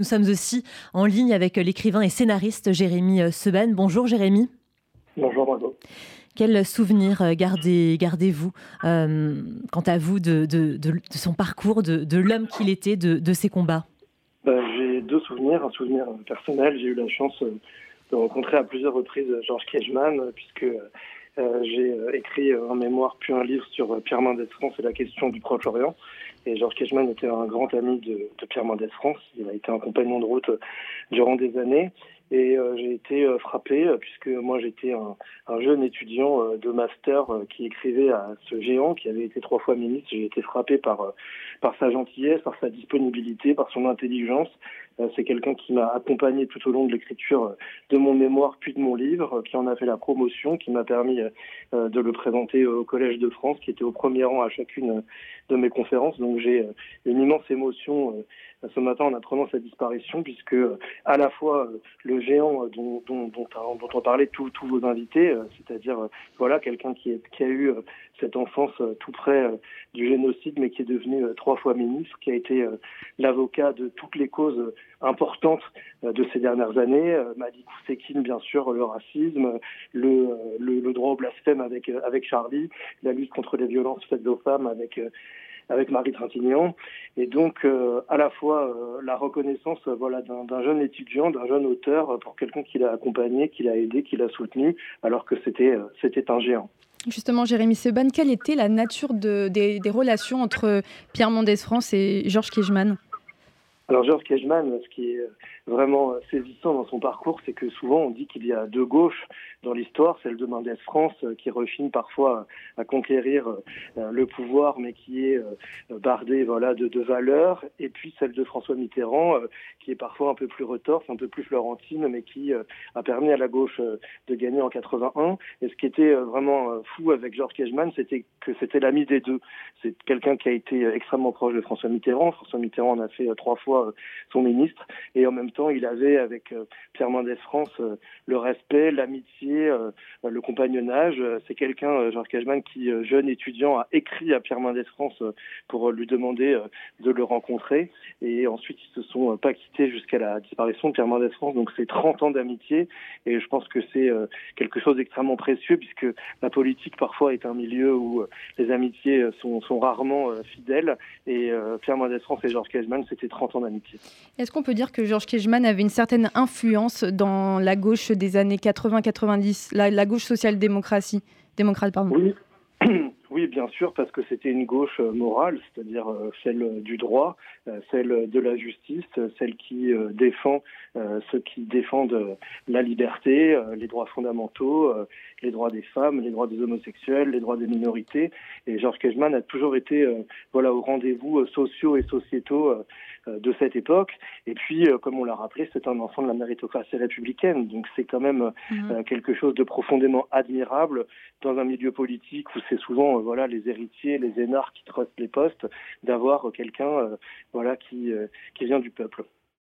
Nous sommes aussi en ligne avec l'écrivain et scénariste Jérémy Seben. Bonjour Jérémy. Bonjour Margot. Quel souvenir euh, gardez, gardez-vous euh, quant à vous de, son parcours, de, l'homme qu'il était, de, ses combats? Ben, J'ai deux souvenirs. Un souvenir personnel. J'ai eu la chance euh, de rencontrer à plusieurs reprises Georges Kejman, puisque j'ai écrit un mémoire puis un livre sur Pierre Mendès France et la question du Proche-Orient. Et Georges Kejman était un grand ami de, de Pierre Mendès France. Il a été un compagnon de route durant des années. Et euh, j'ai été euh, frappé, euh, puisque moi j'étais un, un, jeune étudiant de master qui écrivait à ce géant qui avait été trois fois ministre. J'ai été frappé par sa gentillesse, par sa disponibilité, par son intelligence. C'est quelqu'un qui m'a accompagné tout au long de l'écriture de mon mémoire puis de mon livre, qui en a fait la promotion, qui m'a permis de le présenter au Collège de France, qui était au premier rang à chacune de mes conférences. Donc j'ai une immense émotion ce matin en apprenant sa disparition, puisque à la fois le géant dont, dont, dont, dont tous vos invités, c'est-à-dire voilà quelqu'un qui, qui, a eu cette enfance tout près du génocide, mais qui est devenu trois fois ministre, qui a été l'avocat de toutes les causes importantes de ces dernières années, Malik Sekine bien sûr, le racisme, le, le, le, droit au blasphème avec avec Charlie, la lutte contre les violences faites aux femmes avec avec Marie Trintignant. Et donc, euh, à la fois euh, la reconnaissance euh, voilà, d'un jeune étudiant, d'un jeune auteur, pour quelqu'un qui l'a accompagné, qui l'a aidé, qui l'a soutenu, alors que c'était un géant. Justement, Jérémy Seban, quelle était la nature de, des, relations entre Pierre Mendès France et Georges Kejman alors Georges Kejman, ce qui est vraiment saisissant dans son parcours, c'est que souvent on dit qu'il y a deux gauches dans l'histoire, celle de Mendès France euh, qui refine parfois à conquérir euh, le pouvoir, mais qui est euh, bardée voilà de, de valeurs, et puis celle de François Mitterrand qui est parfois un peu plus retorse, un peu plus florentine, mais qui a permis à la gauche de gagner en 81. Et ce qui était vraiment fou avec Georges Kejman, c'était que c'était l'ami des deux. C'est quelqu'un qui a été extrêmement proche de François Mitterrand. François Mitterrand en a fait trois fois son ministre, et en même temps, il avait avec Pierre Mendès France le respect, l'amitié euh, le compagnonnage. C'est quelqu'un, euh, Georges Cajman, qui, euh, jeune étudiant, a écrit à Pierre Mendès France pour lui demander de le rencontrer. Et ensuite, ils se sont pas quittés jusqu'à la disparition de Pierre Mendès France. Donc, c'est 30 ans d'amitié. Et je pense que c'est quelque chose d'extrêmement précieux puisque la politique, parfois, est un milieu où les amitiés sont, sont rarement fidèles. Et Pierre Mendès France et Georges Cajman, c'était 30 ans d'amitié. Est-ce qu'on peut dire que Georges Kejman avait une certaine influence dans la gauche des années 80-90 la, gauche social-démocratie, démocrate, pardon? Oui. Oui, bien sûr, parce que c'était une gauche euh, morale, c'est-à-dire euh, celle du droit, euh, celle de la justice, celle qui défend ceux qui défendent la liberté, les droits fondamentaux, les droits des femmes, les droits des homosexuels, les droits des minorités. Et Georges Kejman a toujours été voilà au rendez-vous sociaux et sociétaux de cette époque. Et puis, comme on l'a rappelé, c'est un enfant de la méritocratie républicaine. Donc c'est quand même mmh. quelque chose de profondément admirable dans un milieu politique où c'est souvent euh, voilà les héritiers, les énarques qui trustent les postes, d'avoir quelqu'un euh, voilà qui euh, qui vient du peuple.